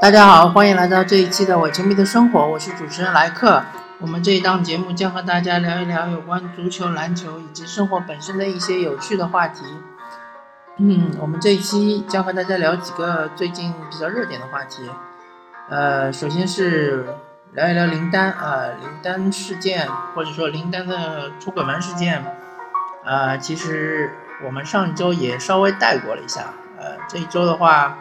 大家好，欢迎来到这一期的《我球迷的生活》，我是主持人莱克。我们这一档节目将和大家聊一聊有关足球、篮球以及生活本身的一些有趣的话题。嗯，我们这一期将和大家聊几个最近比较热点的话题。呃，首先是聊一聊林丹啊，林丹事件，或者说林丹的出轨门事件。呃，其实我们上周也稍微带过了一下。呃，这一周的话。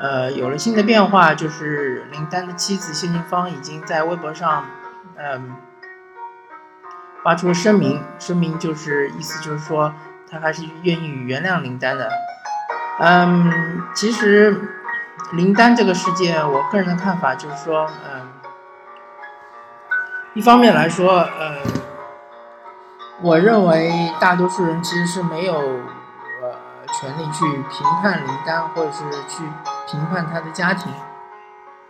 呃，有了新的变化，就是林丹的妻子谢杏芳已经在微博上，嗯，发出了声明，声明就是意思就是说，他还是愿意原谅林丹的。嗯，其实林丹这个事件，我个人的看法就是说，嗯，一方面来说，呃，我认为大多数人其实是没有呃权利去评判林丹，或者是去。评判他的家庭，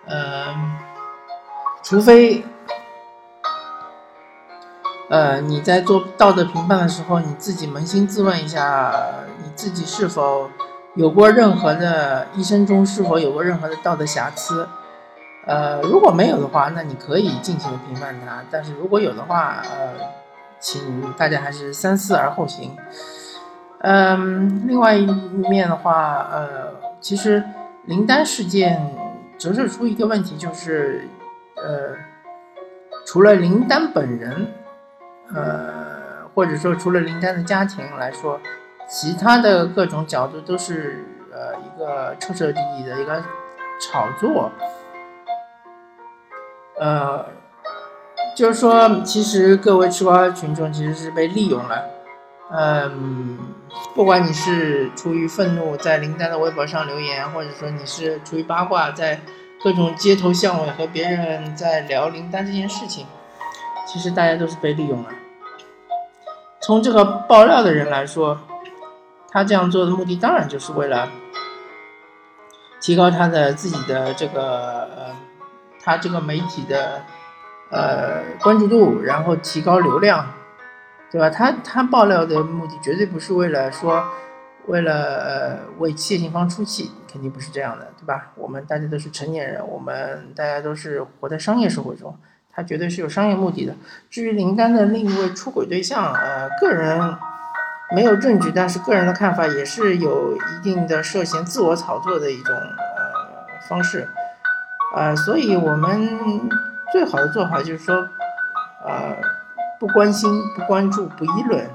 呃，除非，呃，你在做道德评判的时候，你自己扪心自问一下，你自己是否有过任何的一生中是否有过任何的道德瑕疵？呃，如果没有的话，那你可以尽情的评判他；但是如果有的话，呃，请大家还是三思而后行。嗯，另外一面的话，呃，其实。林丹事件折射出一个问题，就是，呃，除了林丹本人，呃，或者说除了林丹的家庭来说，其他的各种角度都是呃一个彻彻底底的一个炒作，呃，就是说，其实各位吃瓜群众其实是被利用了。嗯，不管你是出于愤怒在林丹的微博上留言，或者说你是出于八卦在各种街头巷尾和别人在聊林丹这件事情，其实大家都是被利用了。从这个爆料的人来说，他这样做的目的当然就是为了提高他的自己的这个呃，他这个媒体的呃关注度，然后提高流量。对吧？他他爆料的目的绝对不是为了说，为了呃为谢杏芳出气，肯定不是这样的，对吧？我们大家都是成年人，我们大家都是活在商业社会中，他绝对是有商业目的的。至于林丹的另一位出轨对象，呃，个人没有证据，但是个人的看法也是有一定的涉嫌自我炒作的一种呃方式，呃，所以我们最好的做法就是说，呃。不关心、不关注、不议论，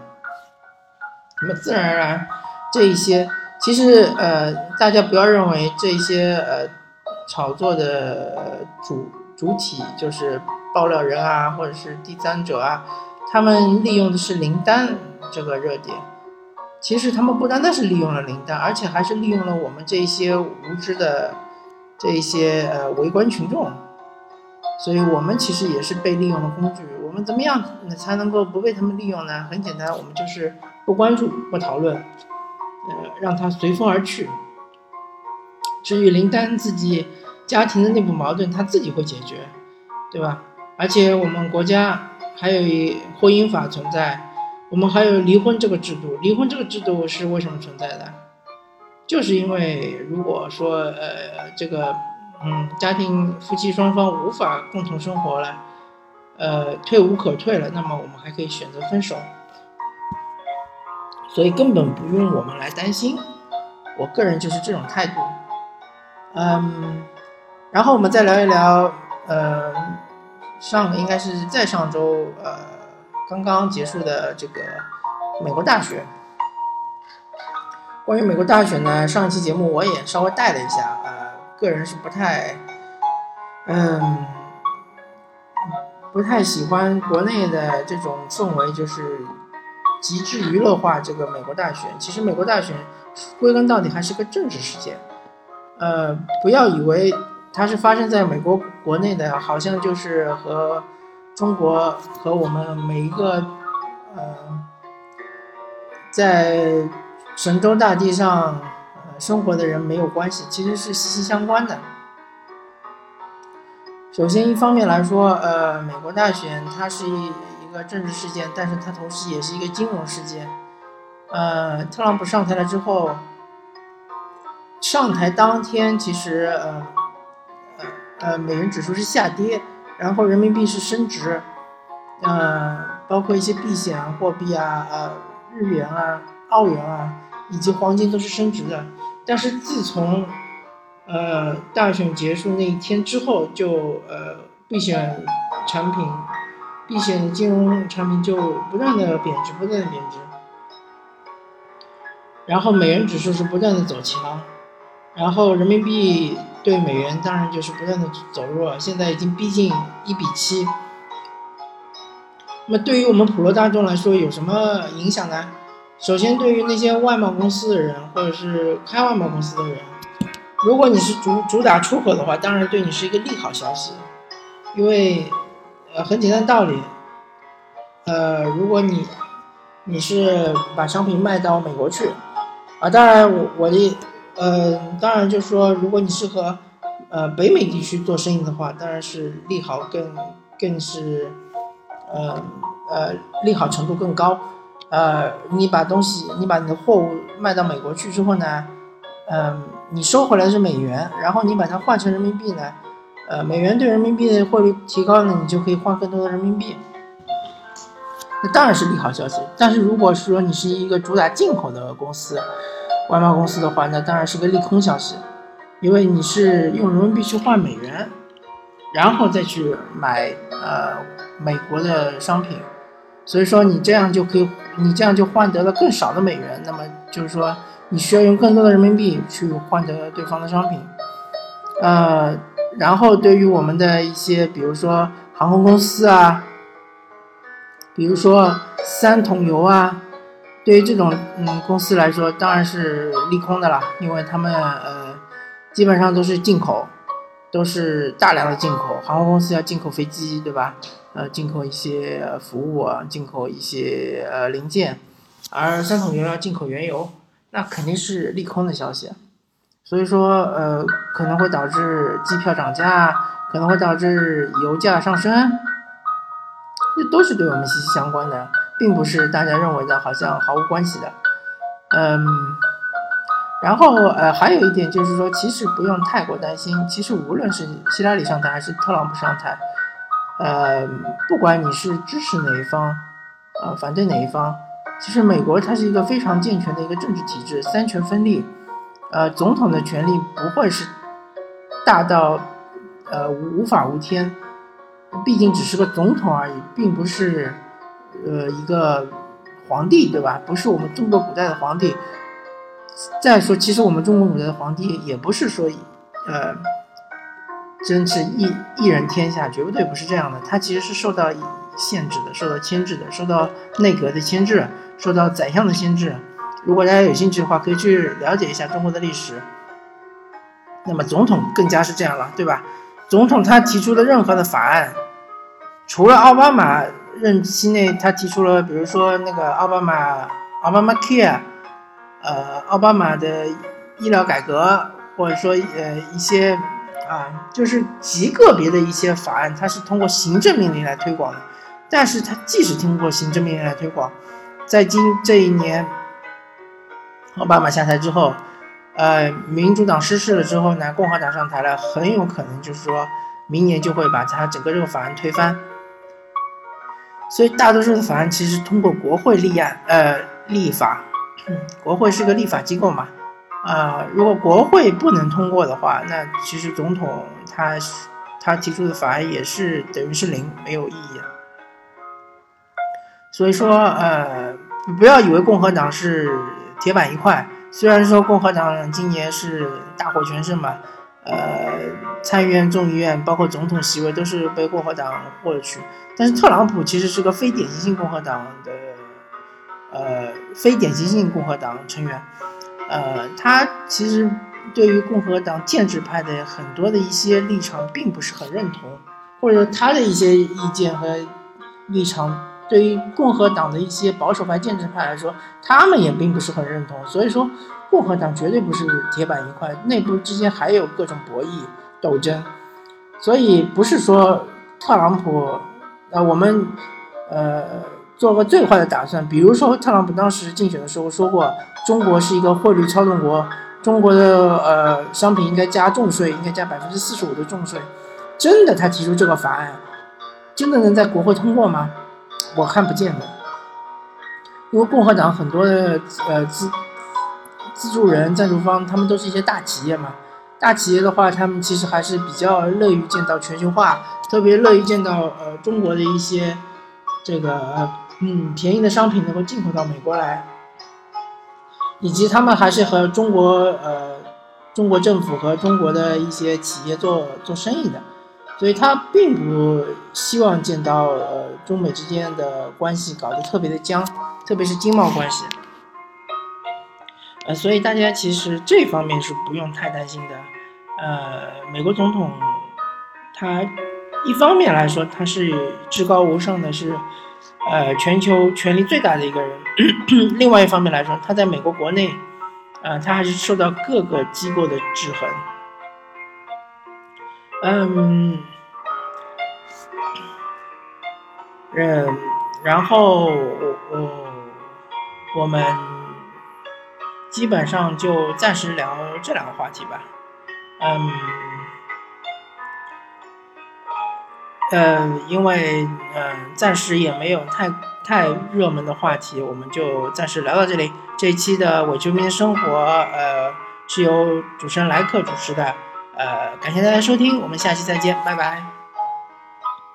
那么自然而然，这一些其实呃，大家不要认为这些呃炒作的主主体就是爆料人啊，或者是第三者啊，他们利用的是林丹这个热点。其实他们不单单是利用了林丹，而且还是利用了我们这些无知的这些呃围观群众。所以我们其实也是被利用的工具。我们怎么样才能够不被他们利用呢？很简单，我们就是不关注、不讨论，呃，让他随风而去。至于林丹自己家庭的内部矛盾，他自己会解决，对吧？而且我们国家还有一婚姻法存在，我们还有离婚这个制度。离婚这个制度是为什么存在的？就是因为如果说呃这个。嗯，家庭夫妻双方无法共同生活了，呃，退无可退了，那么我们还可以选择分手，所以根本不用我们来担心。我个人就是这种态度。嗯，然后我们再聊一聊，呃，上应该是在上周，呃，刚刚结束的这个美国大选。关于美国大选呢，上一期节目我也稍微带了一下。个人是不太，嗯，不太喜欢国内的这种氛围，就是极致娱乐化这个美国大选。其实美国大选归根到底还是个政治事件，呃，不要以为它是发生在美国国内的，好像就是和中国和我们每一个呃在神州大地上。生活的人没有关系，其实是息息相关的。首先，一方面来说，呃，美国大选它是一一个政治事件，但是它同时也是一个金融事件。呃，特朗普上台了之后，上台当天其实呃呃呃美元指数是下跌，然后人民币是升值，呃，包括一些避险货币啊，呃，日元啊、澳元啊，以及黄金都是升值的。但是自从呃大选结束那一天之后，就呃避险产品、避险金融产品就不断的贬值，不断的贬值。然后美元指数是不断的走强，然后人民币对美元当然就是不断的走弱，现在已经逼近一比七。那么对于我们普罗大众来说有什么影响呢？首先，对于那些外贸公司的人或者是开外贸公司的人，如果你是主主打出口的话，当然对你是一个利好消息，因为呃很简单道理，呃如果你你是把商品卖到美国去。啊，当然，我我的，呃，当然就是说，如果你是和，呃，北美地区做生意的话，当然是利好更更是，呃呃，利好程度更高。呃，你把东西，你把你的货物卖到美国去之后呢，嗯，你收回来是美元，然后你把它换成人民币呢，呃，美元对人民币的汇率提高了，你就可以换更多的人民币。那当然是利好消息，但是如果是说你是一个主打进口的公司，外贸公司的话，那当然是个利空消息，因为你是用人民币去换美元，然后再去买呃美国的商品，所以说你这样就可以，你这样就换得了更少的美元，那么就是说你需要用更多的人民币去换得对方的商品，呃，然后对于我们的一些，比如说航空公司啊。比如说三桶油啊，对于这种嗯公司来说，当然是利空的啦，因为他们呃基本上都是进口，都是大量的进口。航空公司要进口飞机，对吧？呃，进口一些服务啊，进口一些呃零件，而三桶油要进口原油，那肯定是利空的消息。所以说呃可能会导致机票涨价，可能会导致油价上升。这都是对我们息息相关的，并不是大家认为的好像毫无关系的。嗯，然后呃，还有一点就是说，其实不用太过担心。其实无论是希拉里上台还是特朗普上台，呃，不管你是支持哪一方，呃，反对哪一方，其实美国它是一个非常健全的一个政治体制，三权分立。呃，总统的权力不会是大到呃无法无天。毕竟只是个总统而已，并不是，呃，一个皇帝，对吧？不是我们中国古代的皇帝。再说，其实我们中国古代的皇帝也不是说，呃，真是一一人天下，绝对不是这样的。他其实是受到限制的，受到牵制的，受到内阁的牵制，受到宰相的牵制。如果大家有兴趣的话，可以去了解一下中国的历史。那么总统更加是这样了，对吧？总统他提出的任何的法案，除了奥巴马任期内他提出了，比如说那个奥巴马奥巴马 Care，呃，奥巴马的医疗改革，或者说呃一些啊，就是极个别的一些法案，它是通过行政命令来推广的。但是它即使通过行政命令来推广，在今这一年奥巴马下台之后。呃，民主党失势了之后呢，共和党上台了，很有可能就是说明年就会把它整个这个法案推翻。所以大多数的法案其实通过国会立案，呃，立法，国会是个立法机构嘛，啊，如果国会不能通过的话，那其实总统他他提出的法案也是等于是零，没有意义。所以说，呃，不要以为共和党是铁板一块。虽然说共和党今年是大获全胜嘛，呃，参议院、众议院包括总统席位都是被共和党获取，但是特朗普其实是个非典型性共和党的，呃，非典型性共和党成员，呃，他其实对于共和党建制派的很多的一些立场并不是很认同，或者说他的一些意见和立场。对于共和党的一些保守派、建制派来说，他们也并不是很认同。所以说，共和党绝对不是铁板一块，内部之间还有各种博弈斗争。所以不是说特朗普，呃，我们，呃，做个最坏的打算，比如说特朗普当时竞选的时候说过，中国是一个汇率操纵国，中国的呃商品应该加重税，应该加百分之四十五的重税。真的，他提出这个法案，真的能在国会通过吗？我看不见的，因为共和党很多的呃资资助人、赞助方，他们都是一些大企业嘛。大企业的话，他们其实还是比较乐于见到全球化，特别乐于见到呃中国的一些这个呃嗯便宜的商品能够进口到美国来，以及他们还是和中国呃中国政府和中国的一些企业做做生意的，所以他并不希望见到呃中美之间的关系搞得特别的僵，特别是经贸关系。呃，所以大家其实这方面是不用太担心的。呃，美国总统他一方面来说他是至高无上的，是呃全球权力最大的一个人；另外一方面来说，他在美国国内，呃，他还是受到各个机构的制衡。嗯，嗯，然后我我们。基本上就暂时聊这两个话题吧，嗯，呃，因为嗯，暂时也没有太太热门的话题，我们就暂时聊到这里。这一期的伪球迷生活，呃，是由主持人莱克主持的，呃，感谢大家收听，我们下期再见，拜拜。